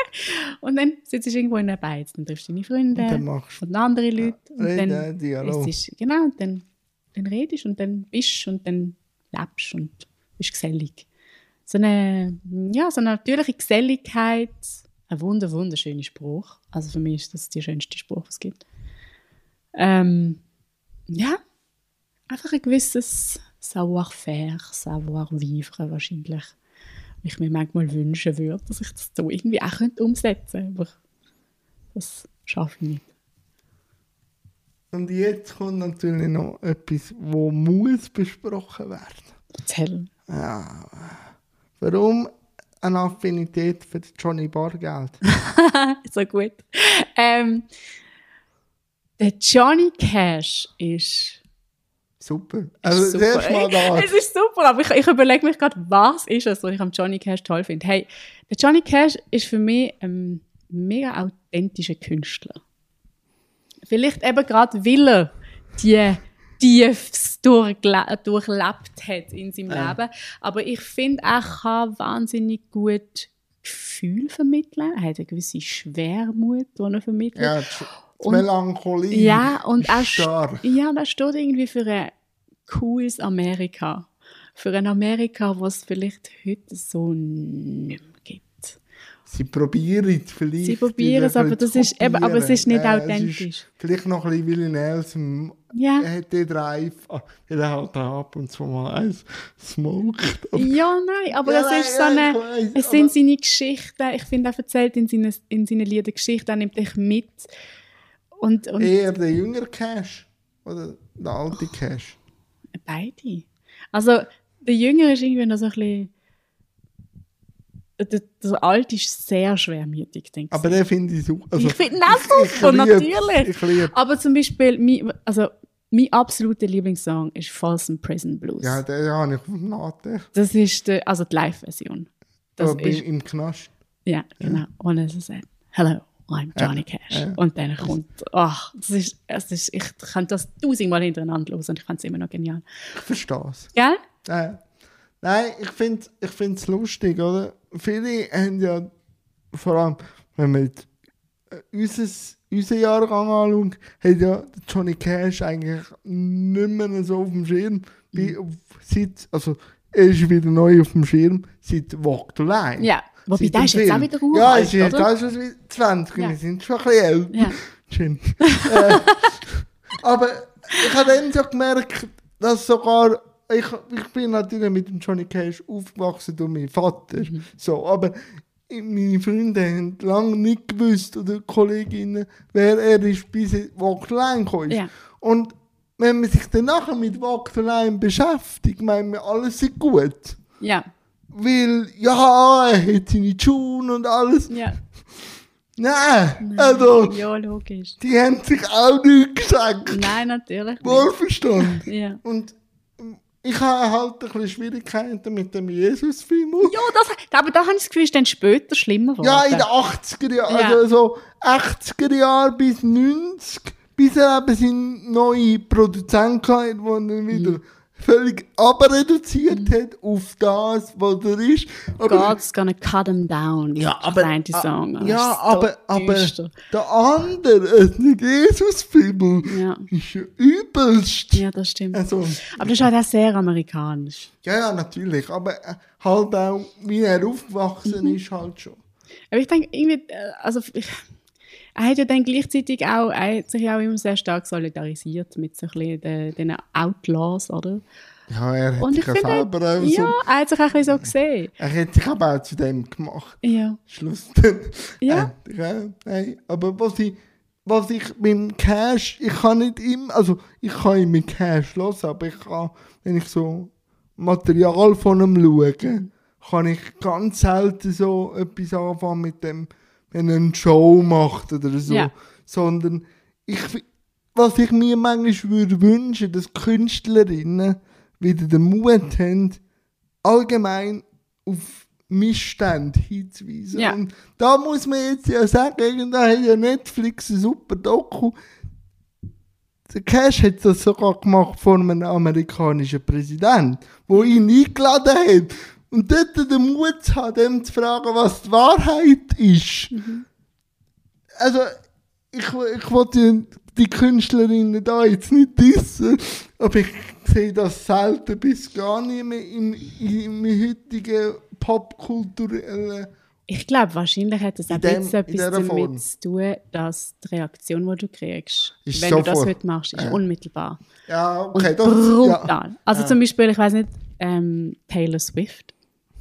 und dann sitzt du irgendwo in der Beiz, dann triffst du deine Freunde und, dann und andere Leute und Reden, dann Dialog. Ist, genau, und dann, dann redest und dann bist und dann lebst und bist gesellig. So eine, ja, so eine natürliche Geselligkeit, ein wunder, wunderschöner Spruch. Also für mich ist das der schönste Spruch, was es gibt. Ähm, ja, einfach ein gewisses Savoir-faire, Savoir-vivre wahrscheinlich. Ich mir manchmal wünschen würde, dass ich das so irgendwie auch könnte umsetzen könnte. Aber das schaffe ich nicht. Und jetzt kommt natürlich noch etwas, wo muss besprochen werden. Erzähl. Ja. Warum eine Affinität für Johnny Bargeld? so gut. Ähm, der Johnny Cash ist super. Also ist super. Mal da. Es ist super, aber ich, ich überlege mich gerade, was ist es, was ich am Johnny Cash toll finde. Hey, der Johnny Cash ist für mich ein mega authentischer Künstler. Vielleicht eben gerade, weil er die Tiefs durchlebt hat in seinem ja. Leben. Aber ich finde, er kann wahnsinnig gut Gefühl vermitteln. Er hat eine gewisse Schwermut, die er vermittelt. Ja, die Melancholie. Ja, und er, stark. ja, er steht irgendwie für ein cooles Amerika. Für ein Amerika, was es vielleicht heute so nicht mehr Sie probieren es vielleicht. Sie probieren es, aber, das ist, eben, aber es ist nicht äh, authentisch. Ist vielleicht noch ein bisschen Willi Nelson. Ja. Er hat den Drive, er hat ab und zu mal eins smoked. Ja, nein, aber ja, es ist so eine, weiss, es sind seine Geschichten. Ich finde, er erzählt in seinen, in seinen Liedern Geschichten, er nimmt dich mit. Und, und Eher der jüngere Cash oder der alte Cash? Beide. Also, der Jüngere ist irgendwie noch so ein bisschen der, der Alte ist sehr schwermütig, denke ich. Aber den finde ich super. Also, ich finde ihn auch super, natürlich. Ich lieb. Aber zum Beispiel, mein, also, mein absoluter Lieblingssong ist Folsom Prison Blues. Ja, den habe ich auf dem Latte. Das ist die, also die Live-Version. Aber ist, im Knast. Ja, genau. Ja. Und es sagt, Hello, I'm Johnny ja. Cash. Ja. Und dann kommt, ach, das ist, das ist, ich kann das tausendmal hintereinander los und ich finde es immer noch genial. Ich verstehe es. Gell? Ja. Nein, ich finde es ich lustig, oder? viele haben ja, vor allem, wenn man jetzt äh, unser, unser Jahrgang anschaut, hat ja Johnny Cash eigentlich nicht mehr so auf dem Schirm. Mhm. Seit, also, er ist wieder neu auf dem Schirm seit Walk the Line. Ja, wobei der ist jetzt auch wieder ruhig. Ja, ist jetzt auch schon 20, ja. wir sind schon ein bisschen älter. Ja. Schön. äh, aber ich habe dann so gemerkt, dass sogar ich, ich bin natürlich mit dem Johnny Cash aufgewachsen durch meinen Vater. Mhm. So, aber meine Freunde haben lange nicht gewusst, oder Kolleginnen, wer er ist, bis er Line kam. Ja. Und wenn man sich dann nachher mit Line beschäftigt, meinen wir, alles ist gut. Ja. Weil, ja, er hat seine Schuhe und alles. Ja. Nein, also. Ja, logisch. Die haben sich auch nichts gesagt. Nein, natürlich. Wohlverstanden. ja. Und ich habe halt ein bisschen Schwierigkeiten mit dem Jesus-Film. Ja, das, aber da habe ich das Gefühl, ist dann später schlimmer geworden. Ja, in den 80er Jahren, ja. also so 80er Jahre bis 90, bis er eben seinen neuen Produzenten hatte, der dann wieder mhm völlig abreduziert mhm. hat auf das, was er ist. Aber, God's gonna cut him down. Ja, aber, die Song. ja, aber, aber der andere, äh, nicht Jesus-Film, ja. ist ja übelst. Ja, das stimmt. Also, aber das ist halt auch sehr amerikanisch. Ja, ja, natürlich. Aber äh, halt auch, wie er aufgewachsen mhm. ist, halt schon. Aber ich denke, irgendwie, äh, also ich, er hat ja dann gleichzeitig auch, er hat sich auch immer sehr stark solidarisiert mit so ein den, den Outlaws, oder? Ja, er hat und sich finde, selber auch Ja, so, er hat sich auch so gesehen. Er hat sich aber auch zu dem gemacht. Ja. Schluss Ja. Äh, nein, aber was ich, was ich mit Cash, ich kann nicht immer, also ich kann mit Cash los, aber ich kann, wenn ich so Material von ihm schaue, kann ich ganz selten so etwas anfangen mit dem wenn er eine Show macht oder so. Ja. Sondern ich, was ich mir manchmal würde wünschen, dass Künstlerinnen wieder den Mut haben, allgemein auf Missstände hinzuweisen. Ja. Und da muss man jetzt ja sagen, da hat ja Netflix ein super Doku. Der Cash hat das sogar gemacht von einem amerikanischen Präsident, wo ihn eingeladen hat. Und dort den Mut zu haben, dem zu fragen, was die Wahrheit ist. Mhm. Also, ich, ich wollte die Künstlerinnen da jetzt nicht dissen, aber ich sehe das selten bis gar nicht mehr im, im heutigen popkulturellen Ich glaube, wahrscheinlich hat es auch dem, etwas damit Form. zu tun, dass die Reaktion, die du kriegst, ist wenn sofort. du das heute machst, ist ja. unmittelbar. Ja, okay. Und brutal. Ja. Also ja. zum Beispiel, ich weiß nicht, ähm, Taylor Swift,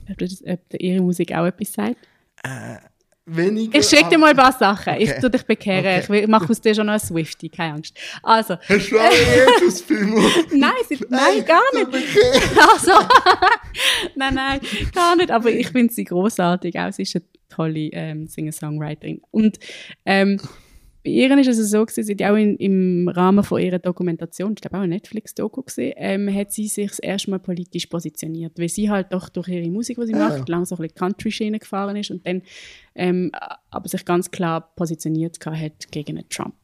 ob, das, ob ihre Musik auch etwas sagt? Äh, weniger. Ich schicke dir mal ein paar Sachen. Okay. Ich tu dich bekehren. Okay. Ich mache aus dir schon noch eine Swifty, keine Angst. Also. Hast du auch Jesus-Film? nein, sie, nein, nein, gar nicht. Also. nein, nein, gar nicht. Aber ich finde sie großartig. Auch sie ist eine tolle ähm, Singer-Songwriterin. Und ähm, bei ihr ist es so gewesen, sie auch in, im Rahmen von ihrer Dokumentation, ich glaube auch eine Netflix-Doku gesehen, ähm, hat sie sich das erste Mal politisch positioniert, weil sie halt doch durch ihre Musik, die sie ah. macht, langsam ein Country-Schiene gefahren ist und dann ähm, aber sich ganz klar positioniert hat gegen Trump.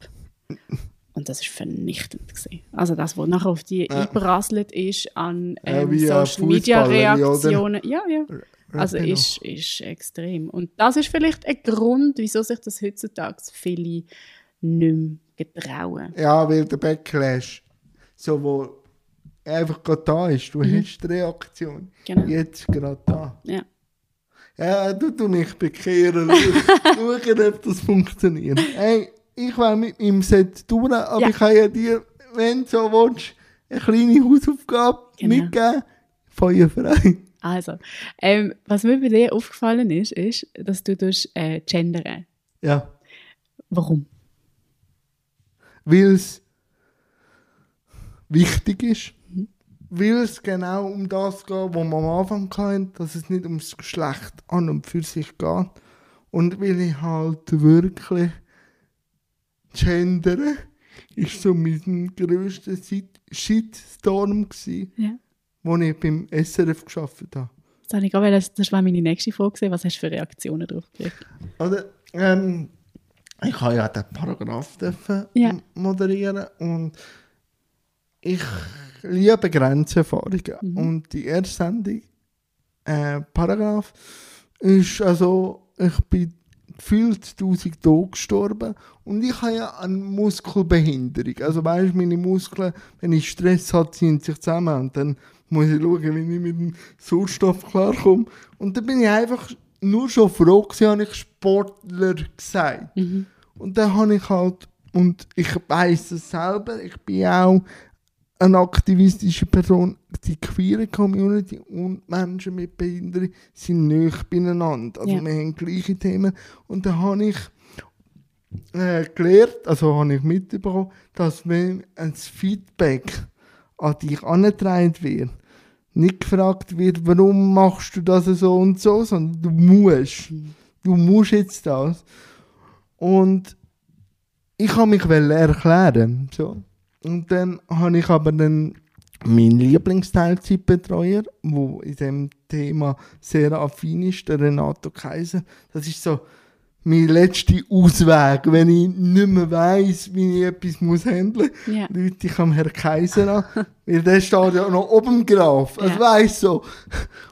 Und das ist vernichtend gewesen. Also das, was nachher auf die ja. eingerasselt ist an ähm, ja, Social Media Reaktionen. Ja, ja. Also ist, ist extrem. Und das ist vielleicht ein Grund, wieso sich das heutzutage viele nicht mehr getrauen. Ja, weil der Backlash so wo einfach gerade da ist. Du mhm. hast die Reaktion. Genau. Jetzt gerade da. Ja. Ja, du du mich bekehren. Schauen, ob das funktioniert. Hey, ich will mit meinem Set tun, aber ja. ich kann ja dir, wenn du so willst, eine kleine Hausaufgabe genau. mitgeben. Feuerfrei. Also, ähm, was mir bei dir aufgefallen ist, ist, dass du durch äh, gendern. Ja. Warum? Weil es wichtig ist. Mhm. Weil es genau um das geht, was man am Anfang kann, dass es nicht ums Geschlecht an und für sich geht. Und weil ich halt wirklich gendere, ist so mein grösster Shitstorm gewesen. Ja wo ich beim SRF geschafft habe. Das, habe ich gerade, das war meine nächste Frage. Was hast du für Reaktionen darauf gekriegt? Also, ähm, ich habe ja den Paragraph ja. moderieren und ich liebe Grenzerfahrungen. Mhm. Und die erste Sendung, äh, Paragraph, ist also, ich bin gefühlt 1000 Tage gestorben und ich habe ja eine Muskelbehinderung. Also weißt meine Muskeln, wenn ich Stress habe, ziehen sich zusammen und dann muss ich schauen, wie ich mit dem Sauerstoff klarkomme. Und dann bin ich einfach nur schon froh gewesen, habe ich Sportler gesagt. Mhm. Und dann habe ich halt, und ich weiß es selber, ich bin auch eine aktivistische Person, die queere Community und Menschen mit Behinderung sind nicht beieinander. Also ja. wir haben gleiche Themen. Und dann habe ich äh, gelernt, also habe ich mitbekommen, dass wenn ein Feedback an dich angetragen wird, nicht gefragt wird, warum machst du das so und so, sondern du musst. Du musst jetzt das. Und ich habe mich erklären. So. Und dann habe ich aber dann meinen Lieblingsteilzeitbetreuer, der in diesem Thema sehr affin ist, der Renato Kaiser. Das ist so mein letzter Ausweg, wenn ich nicht mehr weiss, wie ich etwas muss handeln muss. Yeah. Leute ich am Herrn Kaiser an, weil der steht ja noch oben Graf, yeah. weiss so.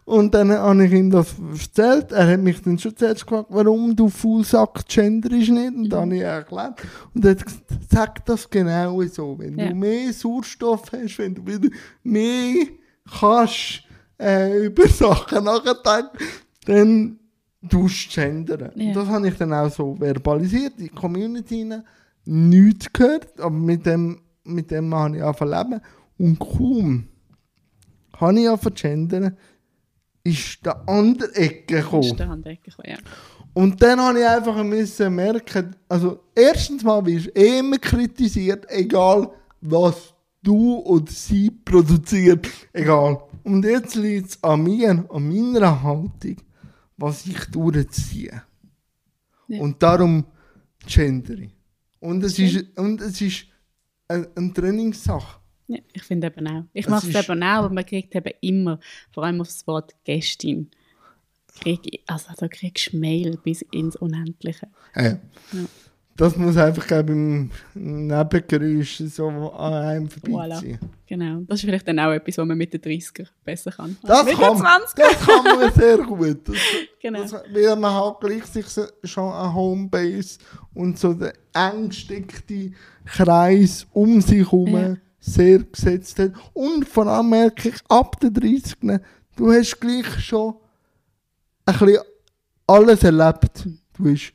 Und dann habe ich ihm das erzählt, er hat mich dann schon zuerst gefragt, warum du Fullsack gender ist nicht, und dann habe ich erklärt. Und er hat gesagt, sag das genau so, wenn yeah. du mehr Sauerstoff hast, wenn du wieder mehr kannst, äh, über Sachen nachdenken, dann du gendern. Ja. Das habe ich dann auch so verbalisiert, die Community nichts gehört, aber mit dem, mit dem habe ich angefangen leben. Und kaum habe ich angefangen zu gendern, ist der andere Ecke gekommen. Ist der andere Ecke gekommen, ja. Und dann habe ich einfach müssen merken, also erstens mal wirst du eh immer kritisiert, egal was du oder sie produziert, egal. Und jetzt liegt es an mir, an meiner Haltung was ich durchziehe. Ja. Und darum gendere ich. Und es ist, und es ist eine, eine Trainingssache. Ja, ich finde eben auch. Ich mache es eben auch, aber man kriegt eben immer, vor allem auf das Wort Gästin, krieg, also da kriegst du Mail bis ins Unendliche. Ja. ja das muss einfach beim Nebengeräusch so an einem vorbeiziehen. Voilà. Genau, das ist vielleicht dann auch etwas, was man mit den 30er besser kann. Das, kann, 20. das kann man sehr gut. Das, genau. Das, weil man hat gleich sich schon eine Homebase und so den engsteckten Kreis um sich herum ja. sehr gesetzt hat. Und vor allem merke ich, ab den 30 du hast gleich schon ein bisschen alles erlebt. Du hast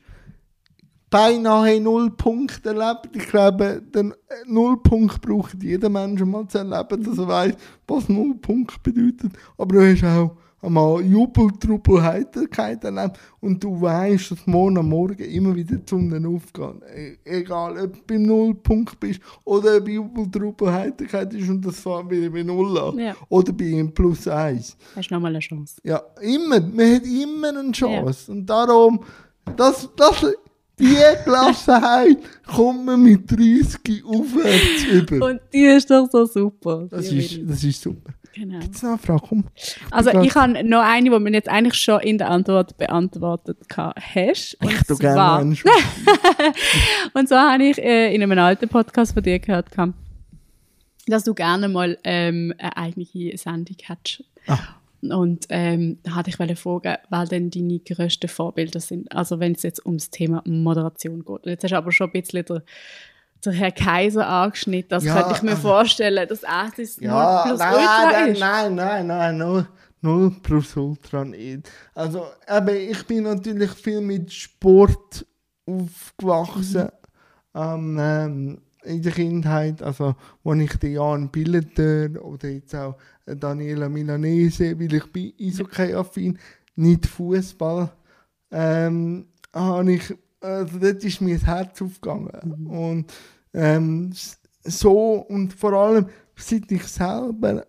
beinahe null Punkte erlebt. Ich glaube, den Nullpunkt braucht jeder Mensch mal zu erleben, dass er weiß, was Nullpunkt bedeutet. Aber du hast auch einmal Jubel, Trubel, Heiterkeit erlebt und du weißt, dass morgen am Morgen immer wieder Sonne aufgeht. E egal, ob du beim Nullpunkt bist oder ob Jubel, Trubel, Heiterkeit ist und das fährt wieder bei Null an. Ja. Oder bei plus eins. Hast du nochmal eine Chance. Ja, immer. Man hat immer eine Chance. Ja. Und darum, das, das die Gelassenheit kommt man mit 30 aufwärts über. Und die ist doch so super. Das, ist, das ist super. Genau. Gibt es noch eine Frage? Komm. Also ich habe noch eine, die man jetzt eigentlich schon in der Antwort beantwortet hast. Und ich tue gerne einen Und zwar habe ich äh, in einem alten Podcast von dir gehört, dass du gerne mal ähm, eine eigene Sendung hättest. Ah. Und ähm, da hatte ich fragen, wer denn deine grössten Vorbilder sind. Also wenn es jetzt ums Thema Moderation geht. Jetzt hast du aber schon ein bisschen der, der Herr Kaiser angeschnitten. Das ja, könnte ich mir äh, vorstellen, dass er das ja, 0 plus nein, Ultra nein, ist. Nein, nein, nein, nur 0 plus Ultra nicht. Also eben, ich bin natürlich viel mit Sport aufgewachsen. Mhm. Ähm, in der Kindheit, also als ich den Jan Billeter oder jetzt auch Daniela Milanese, weil ich bin Eishockey-affin, nicht Fußball, ähm, habe ich, also dort ist mir das Herz aufgegangen. Mhm. Und ähm, so und vor allem, seit ich selber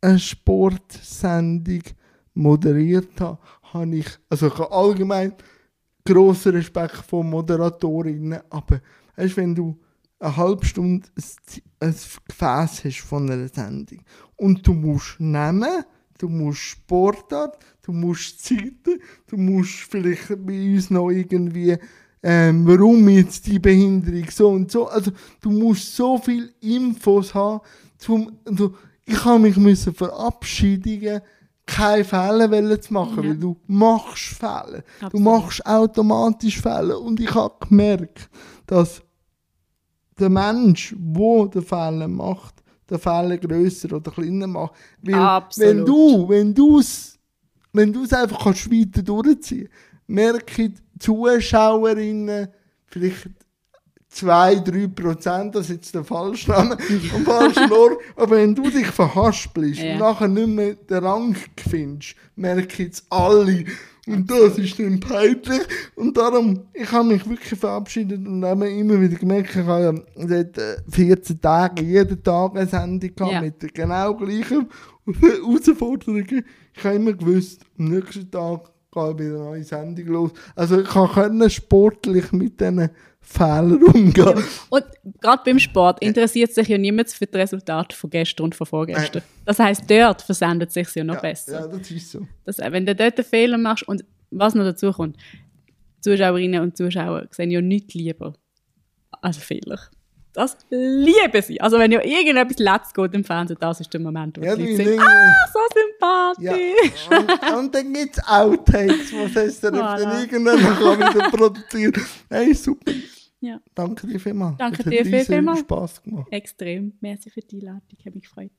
eine Sportsendung moderiert habe, habe ich, also ich habe allgemein grossen Respekt vor Moderatorinnen, aber weißt, wenn du eine halbe Stunde ein, Gefäß hast von einer Sendung. Und du musst nehmen, du musst Sportart, du musst Zeiten, du musst vielleicht bei uns noch irgendwie, ähm, warum jetzt die Behinderung so und so. Also du musst so viel Infos haben. Zum, also, ich habe mich müssen verabschiedigen keine Fehler zu machen, ja. weil du machst Fehler. Absolut. Du machst automatisch Fehler. Und ich habe gemerkt, dass der Mensch, der den Fehler macht, den Fehler grösser oder kleiner macht. Weil, Absolut. wenn du, wenn du es, wenn du es einfach kannst weiter durchziehen, merken die Zuschauerinnen vielleicht 2-3 Prozent, das ist jetzt der falsche Name, am falschen Ort. Aber wenn du dich verhaspelst ja. und nachher nicht mehr den Rang findest, merken es alle. Und das ist dann peinlich. Und darum, ich habe mich wirklich verabschiedet und habe immer wieder gemerkt, ich habe seit 14 Tagen jeden Tag eine Sendung gehabt ja. mit genau gleichen Herausforderungen. Ich habe immer gewusst, am nächsten Tag geht wieder eine neue Sendung los. Also ich kann sportlich mit diesen Fehlern umgehen. Und gerade beim Sport interessiert sich ja niemand für das Resultat von gestern und von vorgestern. Das heisst, dort versendet sich ja noch ja, besser. Ja, das ist so. Das, wenn du dort einen Fehler machst und was noch dazu kommt, Zuschauerinnen und Zuschauer sehen ja nichts lieber als Fehler. Das lieben sie. Also wenn ja irgendetwas letzt geht im Fernsehen, das ist der Moment, wo ja, die Leute ah, so sympathisch. Ja. Und, und, dann gibt es Outtakes, was heißt dann voilà. dann irgendwann wieder produzieren. Hey, super. Ja. Danke dir vielmals. Danke dir vielmals. Spaß gemacht. Extrem. Merci für die Einladung. Ich habe mich gefreut.